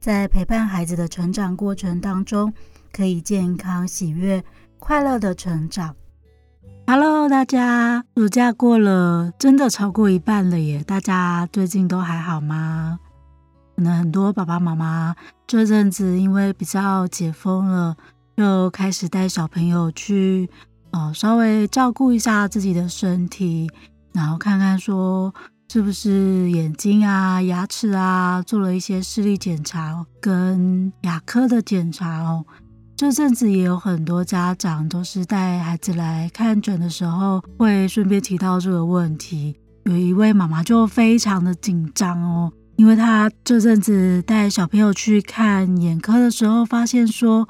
在陪伴孩子的成长过程当中，可以健康、喜悦、快乐的成长。Hello，大家，暑假过了，真的超过一半了耶！大家最近都还好吗？可能很多爸爸妈妈这阵子因为比较解封了，就开始带小朋友去，呃，稍微照顾一下自己的身体。然后看看说是不是眼睛啊、牙齿啊做了一些视力检查跟牙科的检查哦。这阵子也有很多家长都是带孩子来看诊的时候，会顺便提到这个问题。有一位妈妈就非常的紧张哦，因为她这阵子带小朋友去看眼科的时候，发现说，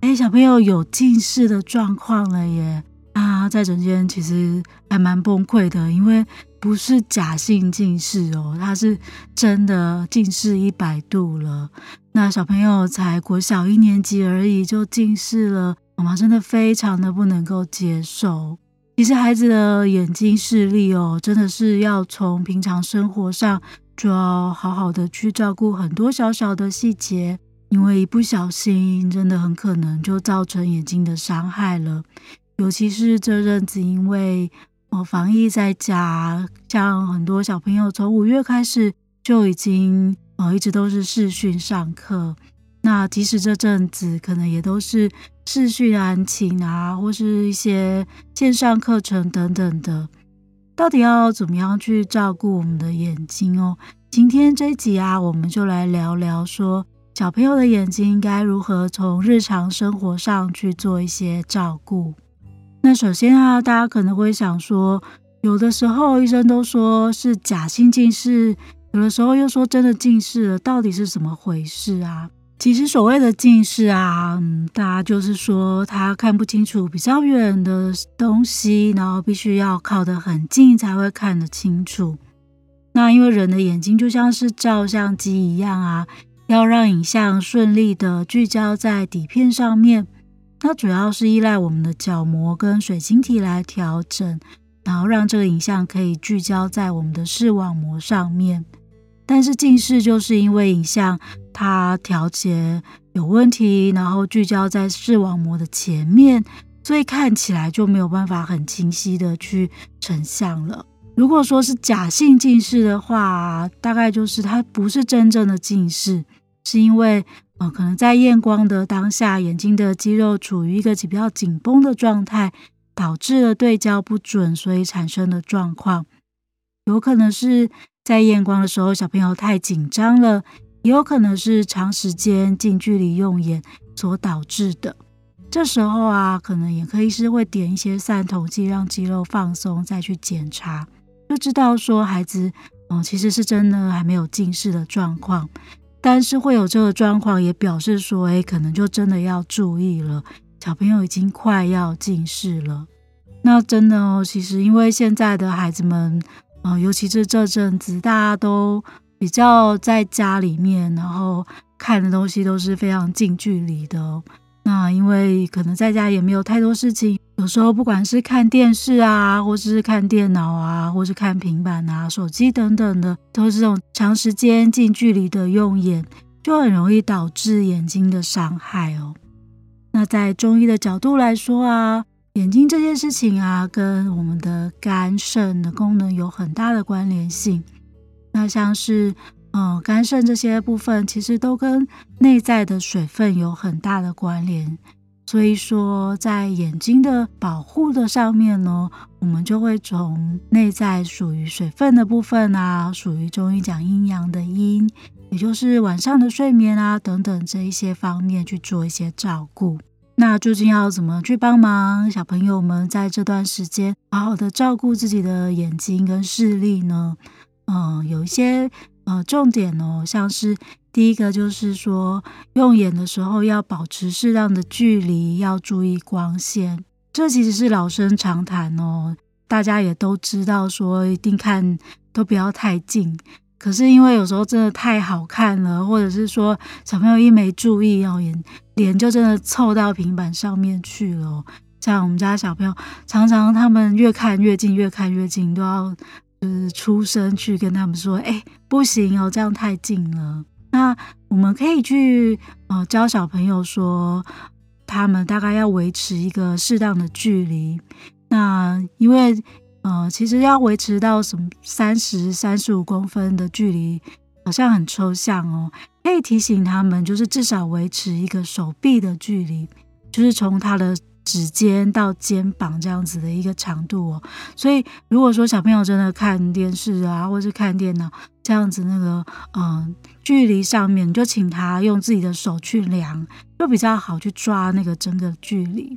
哎，小朋友有近视的状况了耶。啊在诊间其实还蛮崩溃的，因为不是假性近视哦，他是真的近视一百度了。那小朋友才国小一年级而已就近视了，妈妈真的非常的不能够接受。其实孩子的眼睛视力哦，真的是要从平常生活上就要好好的去照顾很多小小的细节，因为一不小心真的很可能就造成眼睛的伤害了。尤其是这阵子，因为哦防疫在家，像很多小朋友从五月开始就已经哦一直都是视讯上课。那即使这阵子可能也都是视讯安亲啊，或是一些线上课程等等的。到底要怎么样去照顾我们的眼睛哦？今天这一集啊，我们就来聊聊说小朋友的眼睛该如何从日常生活上去做一些照顾。那首先啊，大家可能会想说，有的时候医生都说是假性近视，有的时候又说真的近视了，到底是怎么回事啊？其实所谓的近视啊，嗯，大家就是说他看不清楚比较远的东西，然后必须要靠得很近才会看得清楚。那因为人的眼睛就像是照相机一样啊，要让影像顺利的聚焦在底片上面。它主要是依赖我们的角膜跟水晶体来调整，然后让这个影像可以聚焦在我们的视网膜上面。但是近视就是因为影像它调节有问题，然后聚焦在视网膜的前面，所以看起来就没有办法很清晰的去成像了。如果说是假性近视的话，大概就是它不是真正的近视，是因为。呃，可能在验光的当下，眼睛的肌肉处于一个比较紧绷的状态，导致了对焦不准，所以产生的状况。有可能是在验光的时候，小朋友太紧张了，也有可能是长时间近距离用眼所导致的。这时候啊，可能眼科医师会点一些散瞳剂，让肌肉放松，再去检查，就知道说孩子，嗯，其实是真的还没有近视的状况。但是会有这个状况，也表示说，哎，可能就真的要注意了。小朋友已经快要近视了，那真的哦，其实因为现在的孩子们，呃，尤其是这阵子，大家都比较在家里面，然后看的东西都是非常近距离的哦。那因为可能在家也没有太多事情，有时候不管是看电视啊，或是看电脑啊，或是看平板啊、手机等等的，都是这种长时间近距离的用眼，就很容易导致眼睛的伤害哦。那在中医的角度来说啊，眼睛这件事情啊，跟我们的肝肾的功能有很大的关联性。那像是。嗯，肝肾这些部分其实都跟内在的水分有很大的关联，所以说在眼睛的保护的上面呢，我们就会从内在属于水分的部分啊，属于中医讲阴阳的阴，也就是晚上的睡眠啊等等这一些方面去做一些照顾。那究竟要怎么去帮忙小朋友们在这段时间好好的照顾自己的眼睛跟视力呢？嗯，有一些。呃，重点哦，像是第一个就是说，用眼的时候要保持适当的距离，要注意光线。这其实是老生常谈哦，大家也都知道，说一定看都不要太近。可是因为有时候真的太好看了，或者是说小朋友一没注意哦，眼脸就真的凑到平板上面去了。像我们家小朋友，常常他们越看越近，越看越近，都要就是出声去跟他们说：“哎，不行哦，这样太近了。”那我们可以去呃教小朋友说，他们大概要维持一个适当的距离。那因为呃其实要维持到什么三十、三十五公分的距离，好像很抽象哦。可以提醒他们，就是至少维持一个手臂的距离，就是从他的。指尖到肩膀这样子的一个长度哦，所以如果说小朋友真的看电视啊，或是看电脑这样子那个嗯距离上面，就请他用自己的手去量，就比较好去抓那个整个距离。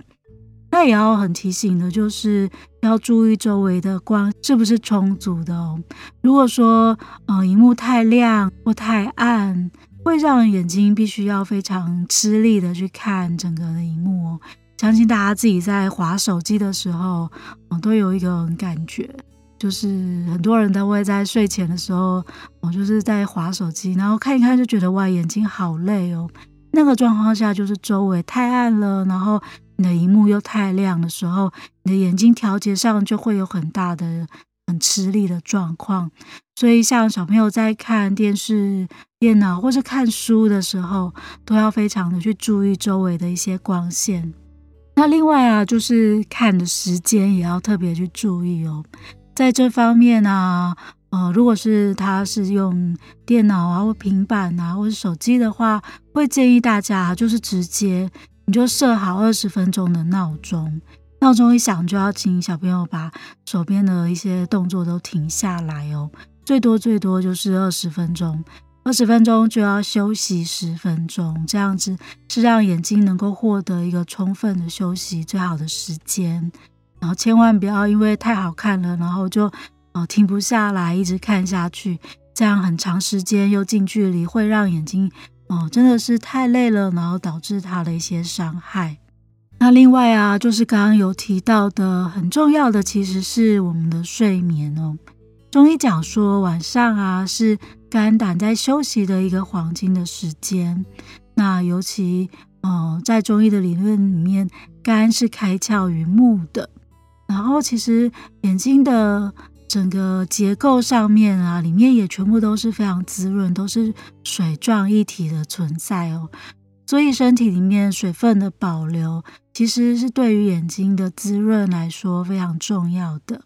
那也要很提醒的，就是要注意周围的光是不是充足的哦。如果说呃荧幕太亮或太暗，会让眼睛必须要非常吃力的去看整个的荧幕哦。相信大家自己在滑手机的时候，我都有一个感觉，就是很多人都会在睡前的时候，我就是在滑手机，然后看一看就觉得哇，眼睛好累哦。那个状况下，就是周围太暗了，然后你的荧幕又太亮的时候，你的眼睛调节上就会有很大的很吃力的状况。所以，像小朋友在看电视、电脑或是看书的时候，都要非常的去注意周围的一些光线。那另外啊，就是看的时间也要特别去注意哦。在这方面啊，呃，如果是他是用电脑啊，或平板啊，或者手机的话，会建议大家就是直接你就设好二十分钟的闹钟，闹钟一响就要请小朋友把手边的一些动作都停下来哦，最多最多就是二十分钟。二十分钟就要休息十分钟，这样子是让眼睛能够获得一个充分的休息最好的时间。然后千万不要因为太好看了，然后就哦停不下来，一直看下去，这样很长时间又近距离，会让眼睛哦真的是太累了，然后导致它的一些伤害。那另外啊，就是刚刚有提到的，很重要的其实是我们的睡眠哦。中医讲说，晚上啊是肝胆在休息的一个黄金的时间。那尤其，呃，在中医的理论里面，肝是开窍于目的。然后，其实眼睛的整个结构上面啊，里面也全部都是非常滋润，都是水状一体的存在哦。所以，身体里面水分的保留，其实是对于眼睛的滋润来说非常重要的。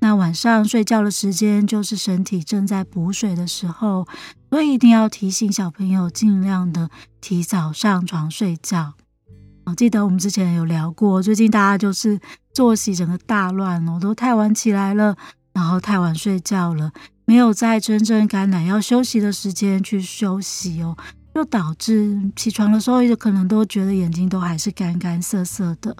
那晚上睡觉的时间就是身体正在补水的时候，所以一定要提醒小朋友尽量的提早上床睡觉。我记得我们之前有聊过，最近大家就是作息整个大乱哦，都太晚起来了，然后太晚睡觉了，没有在真正肝胆要休息的时间去休息哦，就导致起床的时候，可能都觉得眼睛都还是干干涩涩的。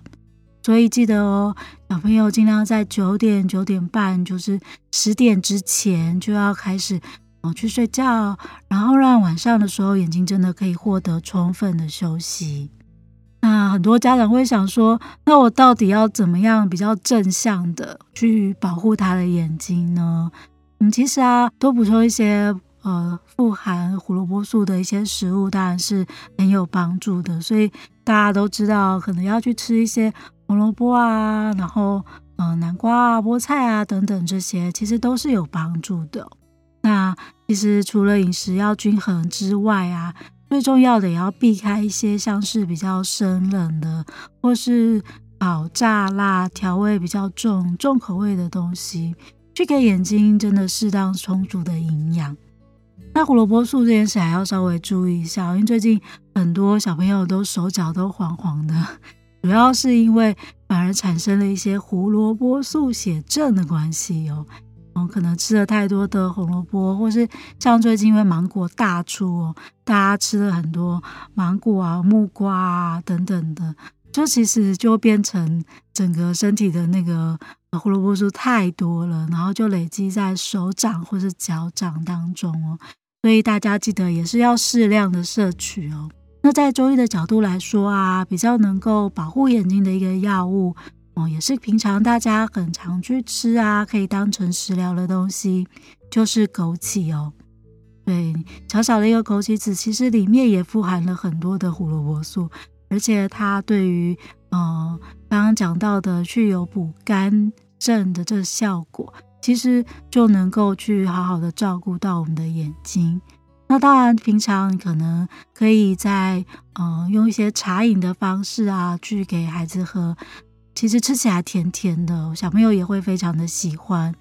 所以记得哦，小朋友尽量在九点、九点半，就是十点之前就要开始哦去睡觉，然后让晚上的时候眼睛真的可以获得充分的休息。那很多家长会想说，那我到底要怎么样比较正向的去保护他的眼睛呢？嗯，其实啊，多补充一些。呃，富含胡萝卜素的一些食物当然是很有帮助的，所以大家都知道，可能要去吃一些红萝卜啊，然后呃南瓜啊、菠菜啊等等这些，其实都是有帮助的。那其实除了饮食要均衡之外啊，最重要的也要避开一些像是比较生冷的，或是烤炸辣、调味比较重、重口味的东西，去给眼睛真的适当充足的营养。那胡萝卜素这件事还要稍微注意一下，因为最近很多小朋友都手脚都黄黄的，主要是因为反而产生了一些胡萝卜素血症的关系哦。嗯，可能吃了太多的红萝卜，或是像最近因为芒果大出哦，大家吃了很多芒果啊、木瓜啊等等的，就其实就变成整个身体的那个。胡萝卜素太多了，然后就累积在手掌或是脚掌当中哦，所以大家记得也是要适量的摄取哦。那在中医的角度来说啊，比较能够保护眼睛的一个药物哦，也是平常大家很常去吃啊，可以当成食疗的东西，就是枸杞哦。对，小小的一个枸杞子，其实里面也富含了很多的胡萝卜素，而且它对于呃刚刚讲到的去有补肝肾的这个效果，其实就能够去好好的照顾到我们的眼睛。那当然，平常可能可以在呃用一些茶饮的方式啊，去给孩子喝，其实吃起来甜甜的，小朋友也会非常的喜欢。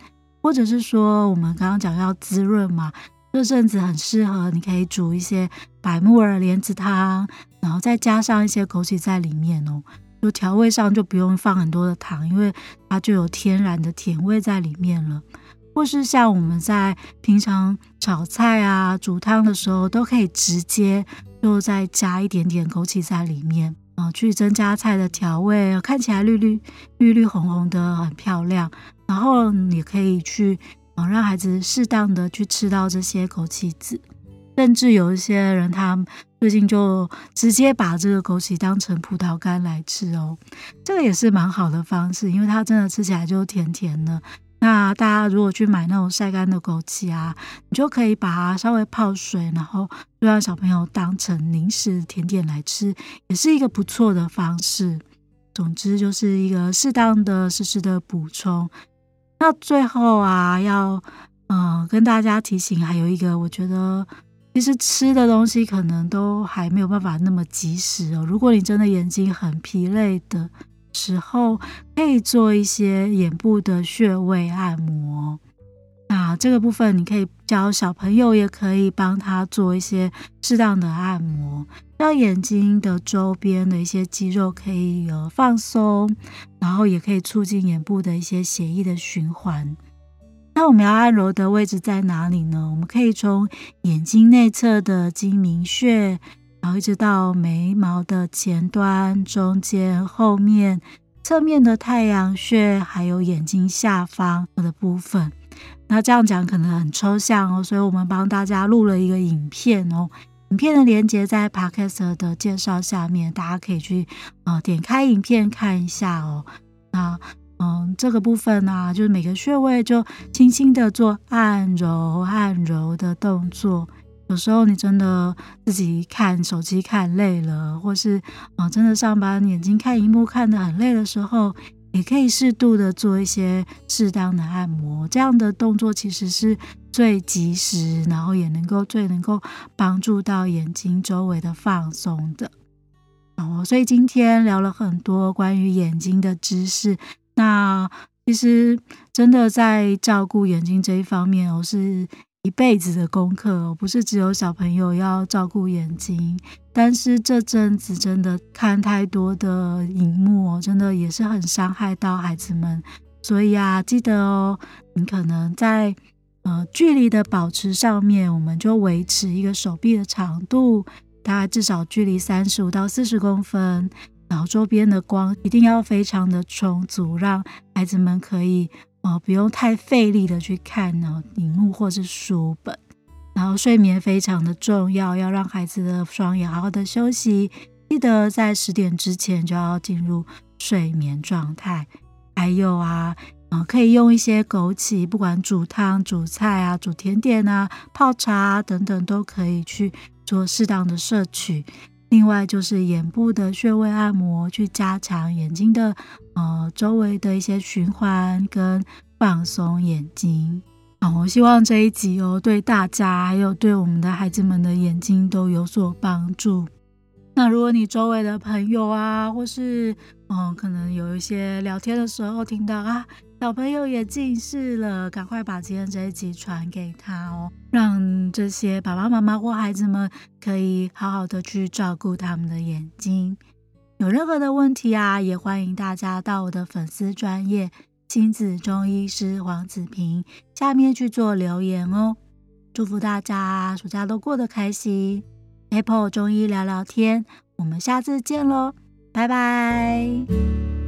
或者是说，我们刚刚讲要滋润嘛。这阵子很适合，你可以煮一些百木耳莲子汤，然后再加上一些枸杞在里面哦。就调味上就不用放很多的糖，因为它就有天然的甜味在里面了。或是像我们在平常炒菜啊、煮汤的时候，都可以直接就再加一点点枸杞在里面啊，去增加菜的调味，看起来绿绿绿绿红红的，很漂亮。然后你可以去啊。让孩子适当的去吃到这些枸杞子，甚至有一些人他最近就直接把这个枸杞当成葡萄干来吃哦，这个也是蛮好的方式，因为它真的吃起来就甜甜的。那大家如果去买那种晒干的枸杞啊，你就可以把它稍微泡水，然后就让小朋友当成零食甜点来吃，也是一个不错的方式。总之就是一个适当的适时的补充。那最后啊，要、呃、跟大家提醒，还有一个，我觉得其实吃的东西可能都还没有办法那么及时哦。如果你真的眼睛很疲累的时候，可以做一些眼部的穴位按摩。那这个部分你可以教小朋友，也可以帮他做一些适当的按摩，让眼睛的周边的一些肌肉可以有放松，然后也可以促进眼部的一些血液的循环。那我们要按揉的位置在哪里呢？我们可以从眼睛内侧的睛明穴，然后一直到眉毛的前端、中间、后面、侧面的太阳穴，还有眼睛下方的部分。那这样讲可能很抽象哦，所以我们帮大家录了一个影片哦。影片的连接在 Podcast 的介绍下面，大家可以去呃点开影片看一下哦。那嗯，这个部分呢、就是每个穴位就轻轻的做按揉、按揉的动作。有时候你真的自己看手机看累了，或是啊、真的上班眼睛看荧幕看得很累的时候。也可以适度的做一些适当的按摩，这样的动作其实是最及时，然后也能够最能够帮助到眼睛周围的放松的。哦，所以今天聊了很多关于眼睛的知识。那其实真的在照顾眼睛这一方面，我是。一辈子的功课，不是只有小朋友要照顾眼睛，但是这阵子真的看太多的荧幕，真的也是很伤害到孩子们。所以啊，记得哦，你可能在呃距离的保持上面，我们就维持一个手臂的长度，大概至少距离三十五到四十公分，然后周边的光一定要非常的充足，让孩子们可以。哦，不用太费力的去看呢，荧幕或是书本。然后睡眠非常的重要，要让孩子的双眼好好的休息。记得在十点之前就要进入睡眠状态。还有啊，呃，可以用一些枸杞，不管煮汤、煮菜啊、煮甜点啊、泡茶啊等等，都可以去做适当的摄取。另外就是眼部的穴位按摩，去加强眼睛的呃周围的一些循环跟放松眼睛。好，我希望这一集哦对大家还有对我们的孩子们的眼睛都有所帮助。那如果你周围的朋友啊，或是嗯可能有一些聊天的时候听到啊。小朋友也近视了，赶快把今天这一集传给他哦，让这些爸爸妈妈或孩子们可以好好的去照顾他们的眼睛。有任何的问题啊，也欢迎大家到我的粉丝专业亲子中医师黄子平下面去做留言哦。祝福大家暑假都过得开心。Apple 中医聊聊天，我们下次见喽，拜拜。